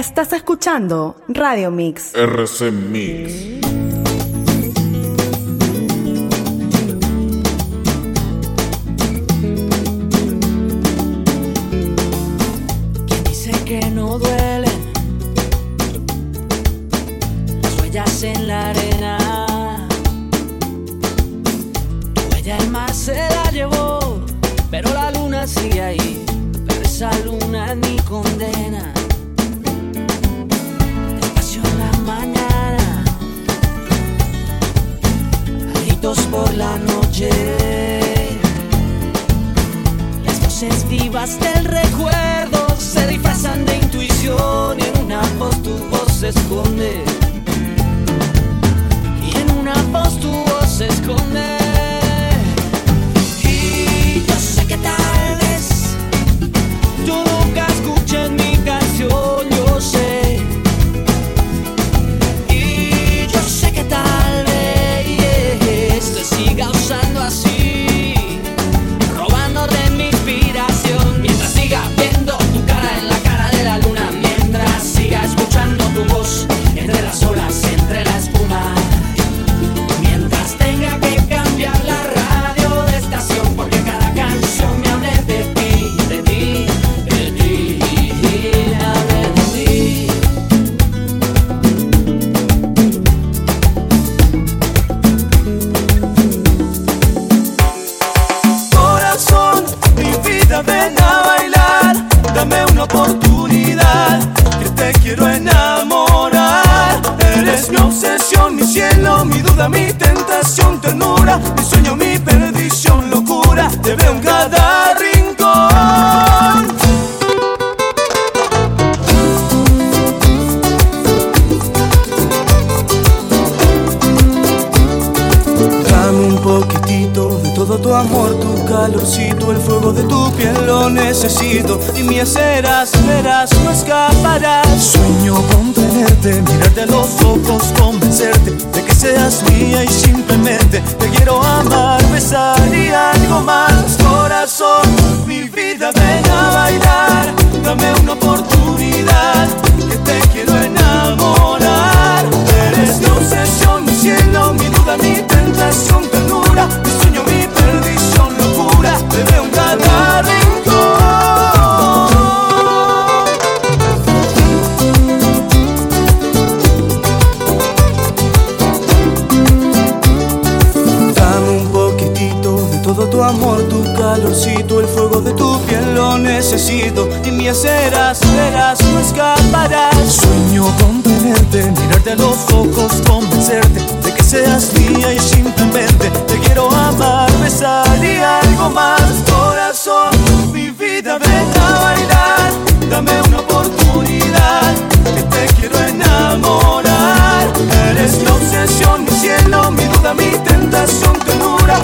Estás escuchando Radio Mix. RC Mix. Voces vivas del recuerdo se disfrazan de intuición y en una voz tu voz se esconde. Tu amor, tu calorcito, el fuego de tu piel lo necesito. Y mi serás, verás, no escaparás. Sueño con tenerte, mirarte a los ojos, convencerte de que seas mía y simplemente te quiero amar, besar y algo más. Corazón, mi vida, ven a bailar, dame una oportunidad, que te quiero enamorar. Eres mi obsesión, mi cielo, mi duda, mi tentación, ternura, perdición, locura. Te veo en cada. Dame un poquitito de todo tu amor, tu calorcito, el fuego de tu piel lo necesito. Y mi serás, verás, no escaparás. Sueño con tenerte, mirarte a los ojos, convencerte de que seas mía y simplemente besar y algo más. Corazón, mi vida, ven a bailar, dame una oportunidad, que te quiero enamorar. Eres mi obsesión, mi cielo, mi duda, mi tentación, ternura,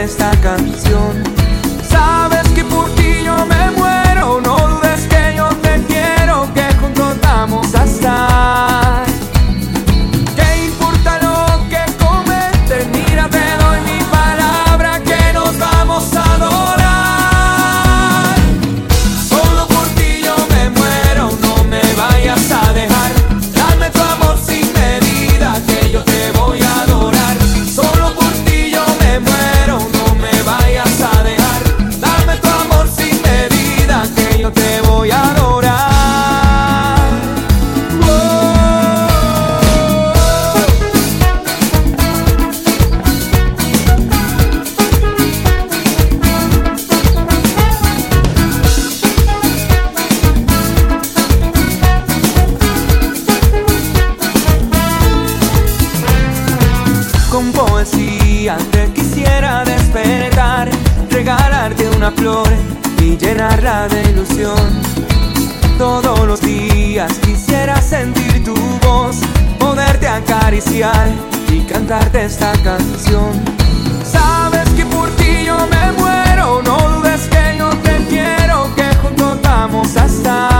cantarte Con poesía te quisiera despertar, regalarte una flor y llenarla de ilusión. Todos los días quisiera sentir tu voz, poderte acariciar y cantarte esta canción. Sabes que por ti yo me muero, no dudes que yo te quiero, que juntos vamos a estar.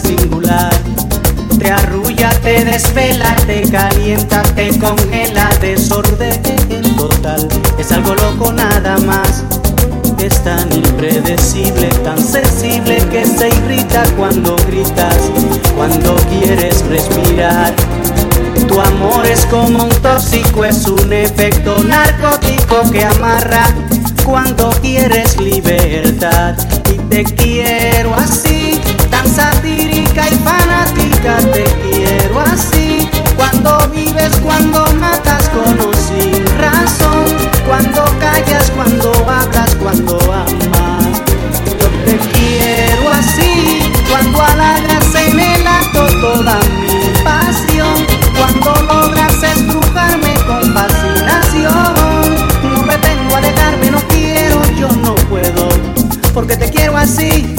Singular. Te arrulla, te desvela, te calienta, te congela, desorden total. Es algo loco nada más. Es tan impredecible, tan sensible que se irrita cuando gritas, cuando quieres respirar. Tu amor es como un tóxico, es un efecto narcótico que amarra cuando quieres libertad. Y te quiero así, satírica y fanática, te quiero así. Cuando vives, cuando matas con o sin razón, cuando callas, cuando hablas, cuando amas. Yo te quiero así, cuando halagas en el acto toda mi pasión, cuando logras estrujarme con fascinación. No pretendo alejarme, no quiero, yo no puedo, porque te quiero. Así,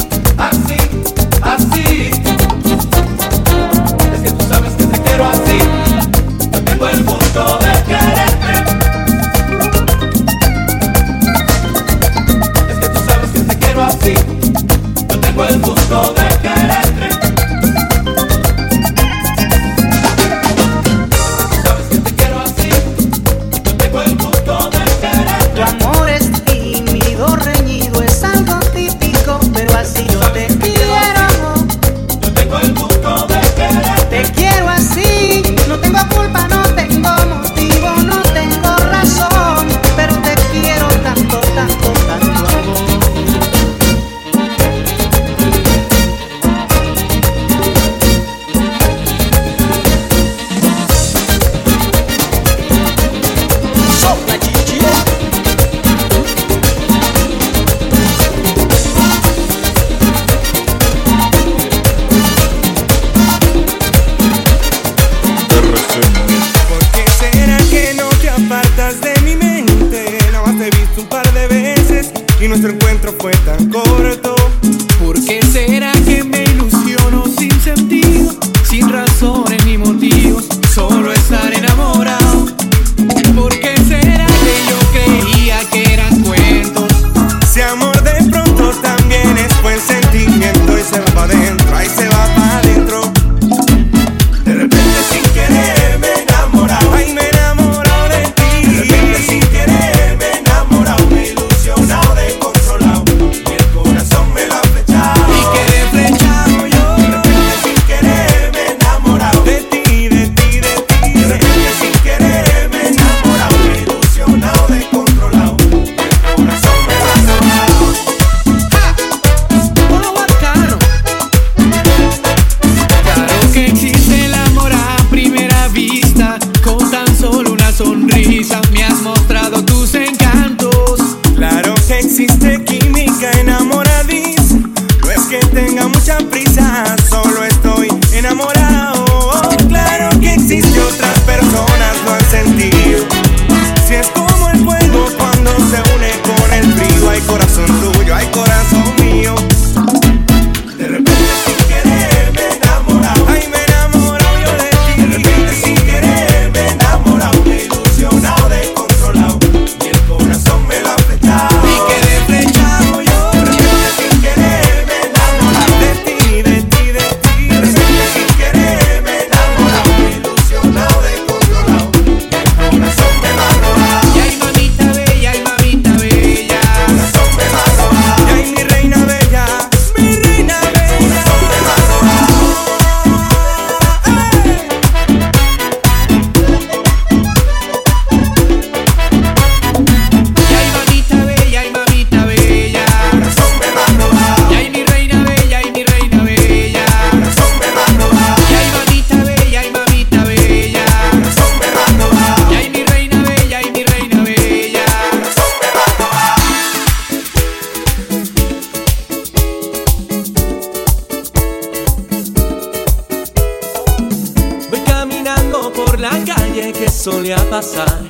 solía pasar.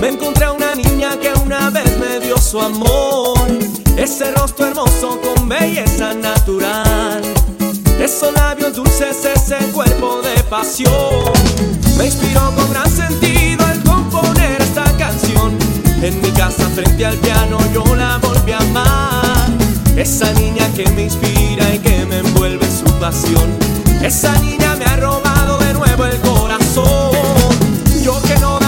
Me encontré a una niña que una vez me dio su amor. Ese rostro hermoso con belleza natural. Esos labios dulces, ese cuerpo de pasión. Me inspiró con gran sentido al componer esta canción. En mi casa frente al piano yo la volví a amar. Esa niña que me inspira y que me envuelve su pasión. Esa niña me ha robado de nuevo el corazón yo que no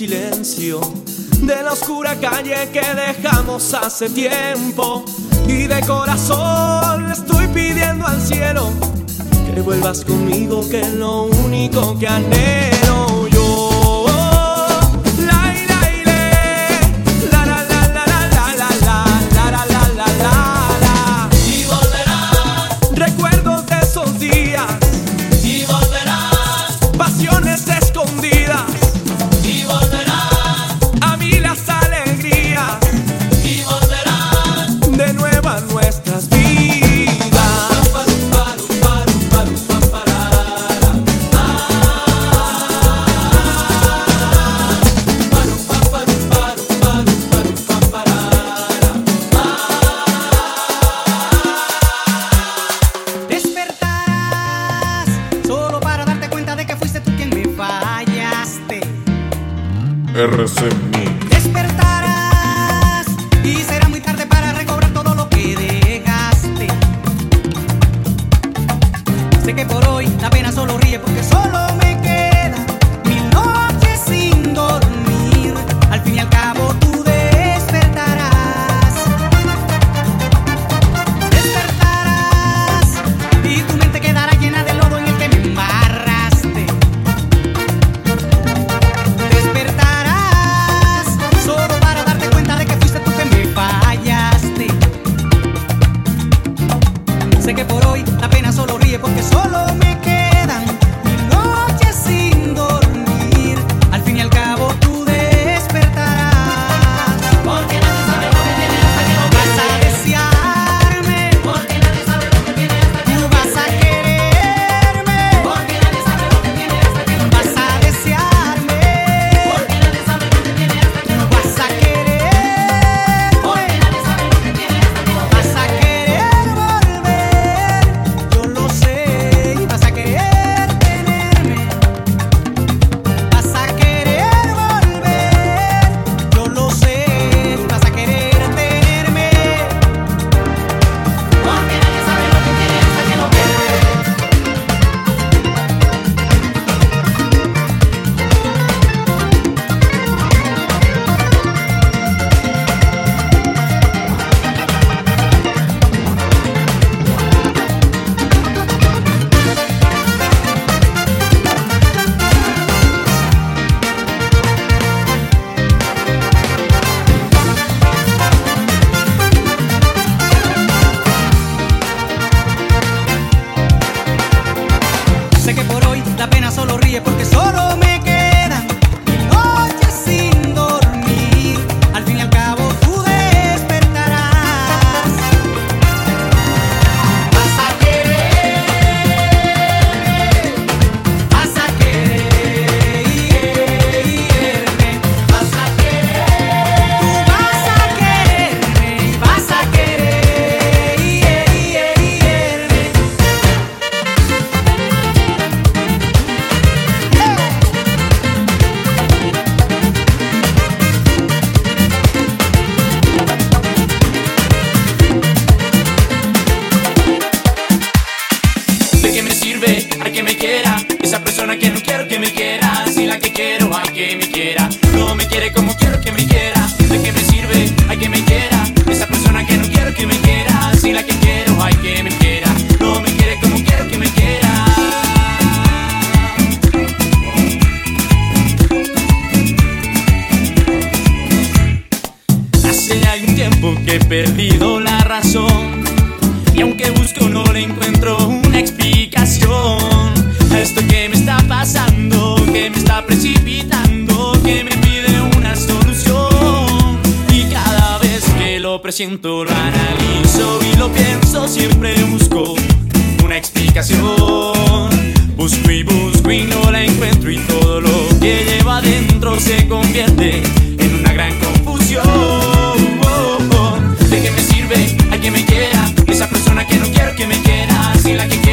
silencio de la oscura calle que dejamos hace tiempo. Y de corazón estoy pidiendo al cielo que vuelvas conmigo, que es lo único que anhelo. hay un tiempo que he perdido la razón. Y aunque busco no le encuentro una explicación a esto que me está pasando, que me está precipitando, que me pide una solución. Y cada vez que lo presiento, lo analizo y lo pienso, siempre busco una explicación. Busco y busco y no la encuentro y todo lo que lleva adentro se convierte en una gran confusión. que me quieras y la que quieras.